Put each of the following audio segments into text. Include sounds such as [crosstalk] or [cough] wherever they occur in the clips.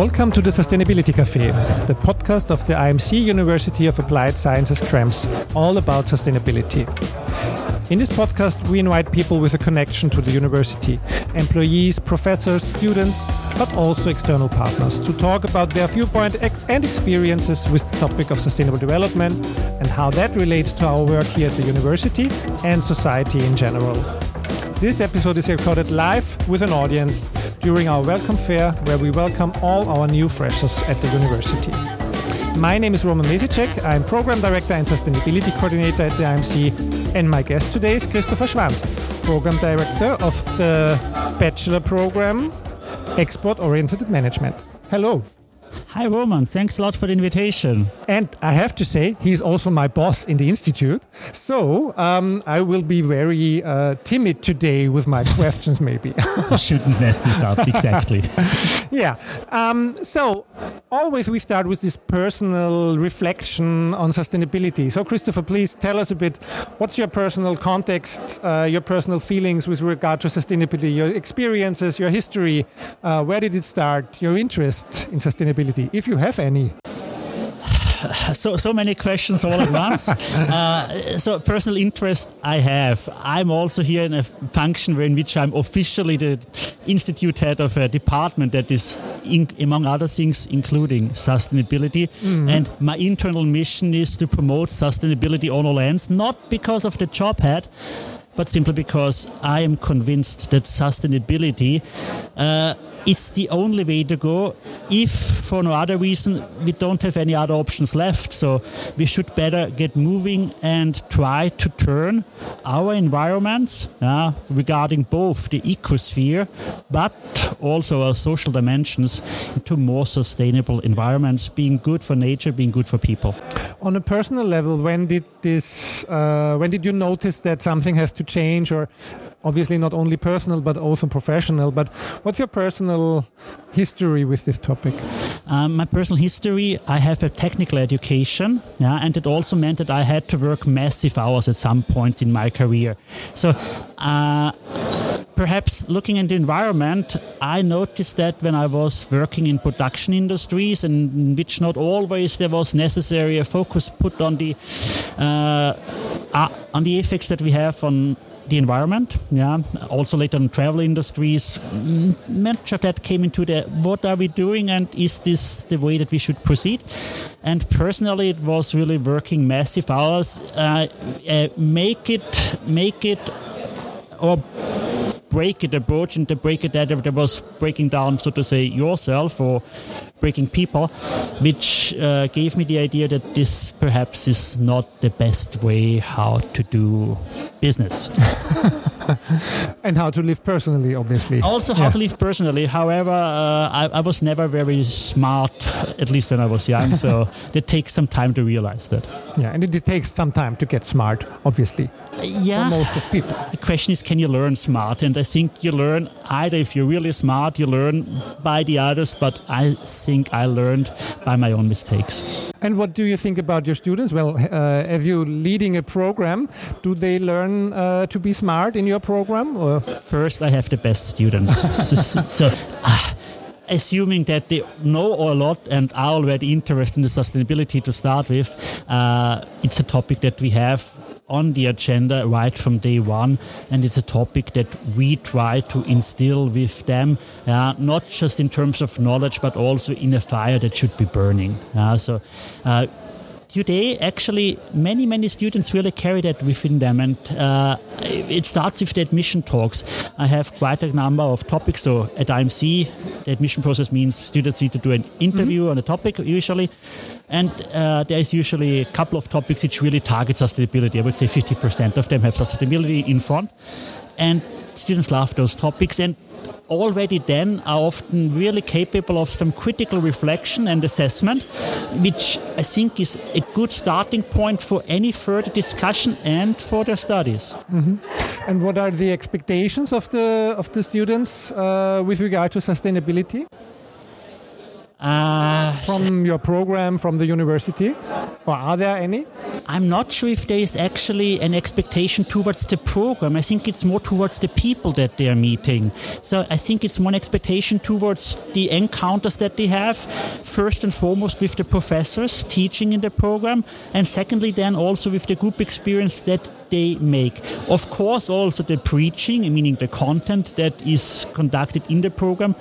Welcome to the Sustainability Cafe, the podcast of the IMC University of Applied Sciences Krems, all about sustainability. In this podcast, we invite people with a connection to the university, employees, professors, students, but also external partners to talk about their viewpoint and experiences with the topic of sustainable development and how that relates to our work here at the university and society in general. This episode is recorded live with an audience during our welcome fair where we welcome all our new freshers at the university. My name is Roman Mesicek. I'm Program Director and Sustainability Coordinator at the IMC. And my guest today is Christopher Schwand, Program Director of the Bachelor Program Export Oriented Management. Hello. Hi, Roman. Thanks a lot for the invitation. And I have to say, he's also my boss in the institute. So um, I will be very uh, timid today with my [laughs] questions, maybe. [laughs] I shouldn't mess this up, [laughs] exactly. yeah. Um, so always we start with this personal reflection on sustainability. So, Christopher, please tell us a bit what's your personal context, uh, your personal feelings with regard to sustainability, your experiences, your history. Uh, where did it start, your interest in sustainability? If you have any? [sighs] so so many questions all at once. [laughs] uh, so personal interest I have. I'm also here in a function where in which I'm officially the institute head of a department that is, in, among other things, including sustainability. Mm-hmm. And my internal mission is to promote sustainability on all ends, not because of the job head, but simply because I am convinced that sustainability uh, is the only way to go. If for no other reason we don't have any other options left. So we should better get moving and try to turn our environments uh, regarding both the ecosphere but also our social dimensions into more sustainable environments being good for nature being good for people. On a personal level when did this uh, when did you notice that something has to change or obviously not only personal but also professional. But what's your personal history with this topic? Um, my personal history, I have a technical education, yeah, and it also meant that I had to work massive hours at some points in my career. So. Uh, perhaps looking at the environment, I noticed that when I was working in production industries, in which not always there was necessary a focus put on the uh, uh, on the effects that we have on the environment. Yeah, also later in travel industries, much of that came into the what are we doing and is this the way that we should proceed? And personally, it was really working massive hours, uh, uh, make it, make it, or break it approach and to break it that there was breaking down so to say yourself or breaking people which uh, gave me the idea that this perhaps is not the best way how to do business [laughs] [laughs] and how to live personally obviously also how yeah. to live personally however uh, I, I, was never very smart at least when i was young so [laughs] it takes some time to realize that yeah and it takes some time to get smart obviously yeah. for most of people. The question is, can you learn smart? And I think you learn either if you're really smart, you learn by the others, but I think I learned by my own mistakes. And what do you think about your students? Well, uh, if you leading a program, do they learn uh, to be smart in your program? Or? First, I have the best students. [laughs] so, so uh, assuming that they know a lot and are already interested in the sustainability to start with, uh, it's a topic that we have on the agenda right from day one. And it's a topic that we try to instill with them, uh, not just in terms of knowledge, but also in a fire that should be burning. Uh, so uh, today, actually, many, many students really carry that within them. And uh, it starts with the admission talks. I have quite a number of topics. So at IMC, the admission process means students need to do an interview mm-hmm. on a topic usually. And uh, there is usually a couple of topics which really target sustainability. I would say 50% of them have sustainability in front. And students love those topics. And already then are often really capable of some critical reflection and assessment, which I think is a good starting point for any further discussion and for their studies. Mm-hmm. And what are the expectations of the of the students uh, with regard to sustainability? Uh, from your program, from the university? Or are there any? I'm not sure if there is actually an expectation towards the program. I think it's more towards the people that they are meeting. So I think it's more an expectation towards the encounters that they have, first and foremost with the professors teaching in the program, and secondly, then also with the group experience that they make. Of course, also the preaching, meaning the content that is conducted in the program,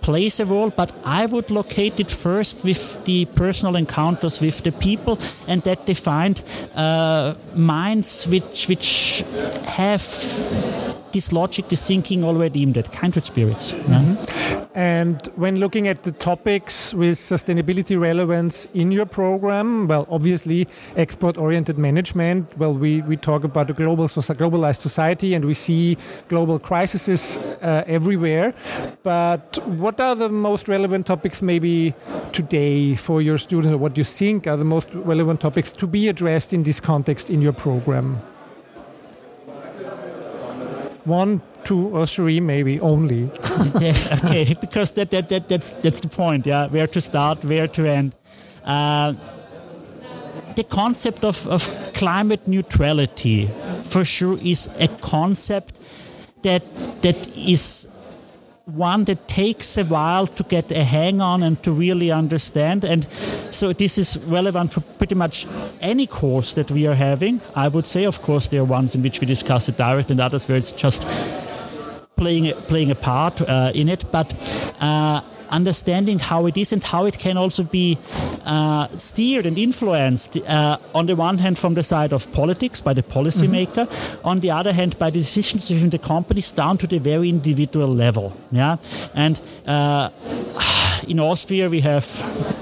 plays a role, but I would locate it first with the personal encounters with the people and that they find uh, minds which, which have this logic, this thinking already in that kindred spirits. Mm-hmm. And when looking at the topics with sustainability relevance in your program, well, obviously export-oriented management. Well, we, we talk about a global globalized society, and we see global crises uh, everywhere. But what are the most relevant topics, maybe today, for your students, or what do you think are the most relevant topics to be addressed in this context in your program? One, two, or three, maybe only. yeah, [laughs] okay, because that, that, that, that's, that's the point, yeah, where to start, where to end. Uh, the concept of, of climate neutrality, for sure, is a concept that that is one that takes a while to get a hang on and to really understand. And so this is relevant for pretty much any course that we are having. I would say, of course, there are ones in which we discuss it directly, and others where it's just playing playing a part uh, in it. But uh, understanding how it is and how it can also be uh, steered and influenced uh, on the one hand from the side of politics by the policymaker, mm-hmm. on the other hand by the decisions within the companies down to the very individual level. Yeah, and uh, in Austria we have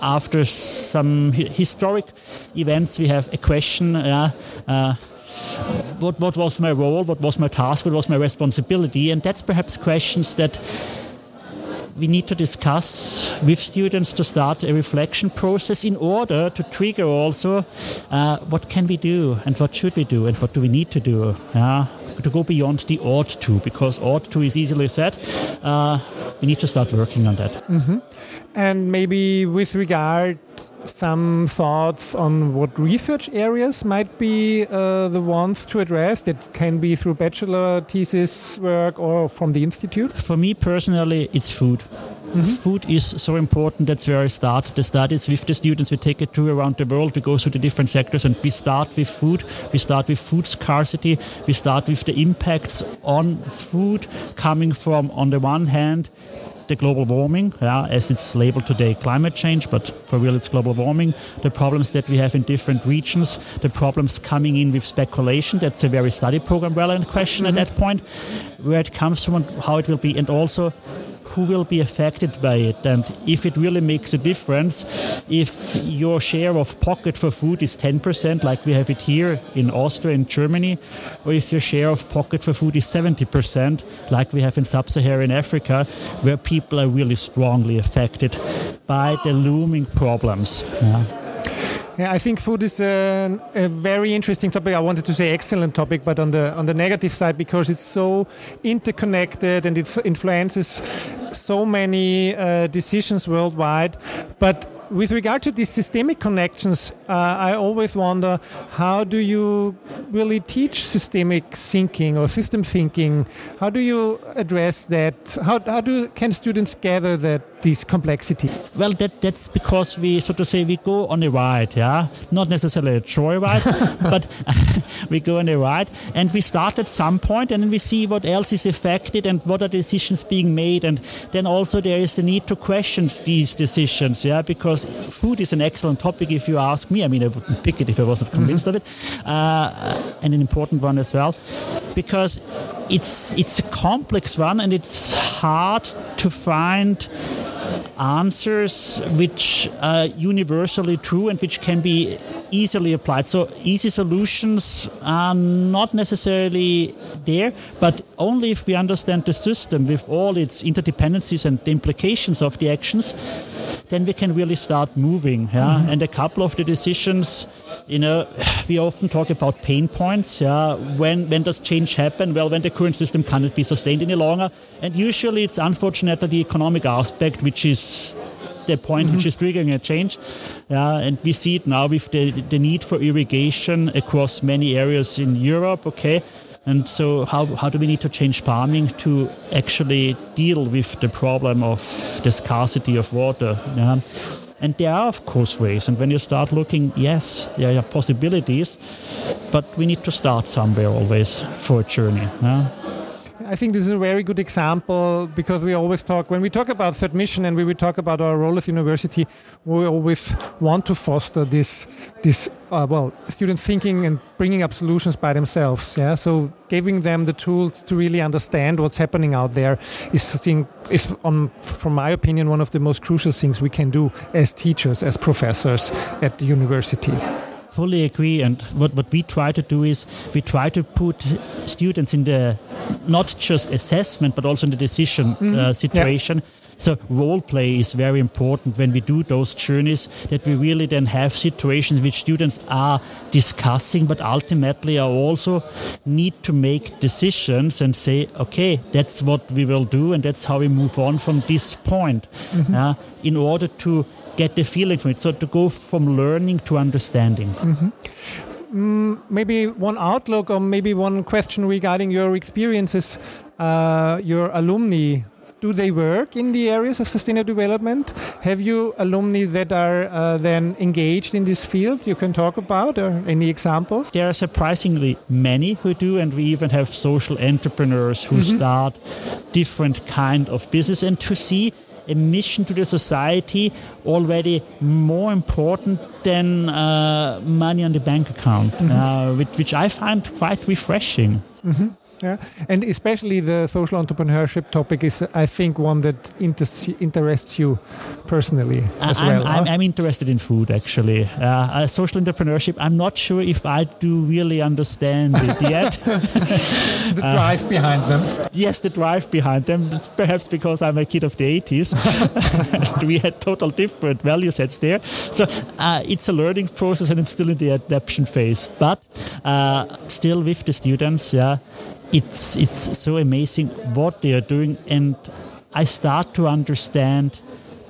after some historic events we have a question. Yeah. Uh, what, what was my role? What was my task? What was my responsibility? And that's perhaps questions that we need to discuss with students to start a reflection process in order to trigger also uh, what can we do and what should we do and what do we need to do to go beyond the ought to because ought to is easily said uh, we need to start working on that mm-hmm. and maybe with regard some thoughts on what research areas might be uh, the ones to address that can be through bachelor thesis work or from the institute? For me personally, it's food. Mm-hmm. Food is so important. That's where I start the studies with the students. We take a tour around the world. We go through the different sectors and we start with food. We start with food scarcity. We start with the impacts on food coming from, on the one hand, the global warming, yeah, as it's labeled today, climate change, but for real it's global warming, the problems that we have in different regions, the problems coming in with speculation, that's a very study program relevant question mm-hmm. at that point, where it comes from and how it will be, and also who will be affected by it and if it really makes a difference if your share of pocket for food is 10% like we have it here in Austria and Germany or if your share of pocket for food is 70% like we have in sub-Saharan Africa where people are really strongly affected by the looming problems yeah. Yeah, I think food is a, a, very interesting topic. I wanted to say excellent topic, but on the on the negative side because it's so interconnected and it influences so many uh, decisions worldwide. But with regard to these systemic connections, uh, I always wonder how do you really teach systemic thinking or system thinking? How do you address that? How, how do can students gather that these complexities? Well, that that's because we, so to say, we go on a ride, yeah, not necessarily a joy ride, [laughs] but [laughs] we go on a ride, and we start at some point, and then we see what else is affected and what are decisions being made, and then also there is the need to question these decisions, yeah, because food is an excellent topic if you ask me. I mean, I wouldn't pick it if I wasn't convinced mm-hmm. of it, uh, and an important one as well, because it's it's a complex one and it's hard to find answers which are universally true and which can be easily applied. So easy solutions are not necessarily there, but only if we understand the system with all its interdependencies and the implications of the actions, then we can really start moving. Yeah? Mm-hmm. And a couple of the decisions, you know, [sighs] we often talk about pain points. Yeah, when when does change happen? Well, when the current system cannot be sustained any longer, and usually it's unfortunately the economic aspect which is the point mm-hmm. which is triggering a change. Yeah, and we see it now with the, the need for irrigation across many areas in Europe. Okay. And so, how, how do we need to change farming to actually deal with the problem of the scarcity of water? Yeah? And there are, of course, ways. And when you start looking, yes, there are possibilities, but we need to start somewhere always for a journey. Yeah? I think this is a very good example because we always talk, when we talk about third mission and we we talk about our role as university, we always want to foster this, this uh, well, student thinking and bringing up solutions by themselves. Yeah, so giving them the tools to really understand what's happening out there is, thing, is on, from my opinion, one of the most crucial things we can do as teachers, as professors at the university fully agree. And what, what we try to do is we try to put students in the not just assessment, but also in the decision uh, mm-hmm. uh, situation. Yeah. So role play is very important when we do those journeys that we really then have situations which students are discussing, but ultimately are also need to make decisions and say, okay, that's what we will do, and that's how we move on from this point, mm-hmm. uh, in order to get the feeling from it. So to go from learning to understanding. Mm-hmm. Mm, maybe one outlook or maybe one question regarding your experiences, uh, your alumni. Do they work in the areas of sustainable development? Have you alumni that are uh, then engaged in this field you can talk about or any examples? There are surprisingly many who do, and we even have social entrepreneurs who mm-hmm. start different kind of business. And to see a mission to the society already more important than uh, money on the bank account, mm-hmm. uh, which, which, I find quite refreshing. Mm-hmm. Yeah, and especially the social entrepreneurship topic is, I think, one that inter- interests you personally as I'm, well. I'm, huh? I'm, interested in food, actually. Uh, uh, social entrepreneurship, I'm not sure if I do really understand it [laughs] yet. the drive uh, behind them. Yes, the drive behind them. It's perhaps because I'm a kid of the 80s. [laughs] we had total different value sets there. So uh, it's a learning process, and I'm still in the adaptation phase. But uh, still with the students, yeah it's it's so amazing what they are doing, and I start to understand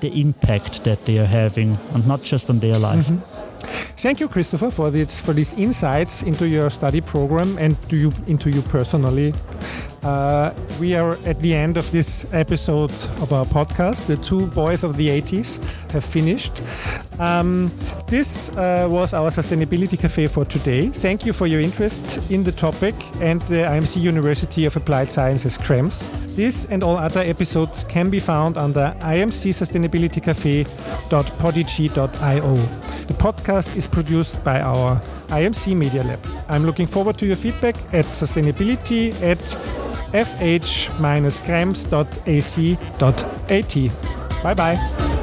the impact that they are having, and not just on their life. Mm-hmm. Thank you, Christopher, for this for these insights into your study program and you into you personally. Uh, we are at the end of this episode of our podcast. The two boys of the 80s have finished. Um, this uh, was our Sustainability Cafe for today. Thank you for your interest in the topic and the IMC University of Applied Sciences Krems. This and all other episodes can be found under imcsustainabilitycafe.podigee.io. The podcast is produced by our IMC Media Lab. I'm looking forward to your feedback at sustainability at fh-krems.ac.at. Bye bye.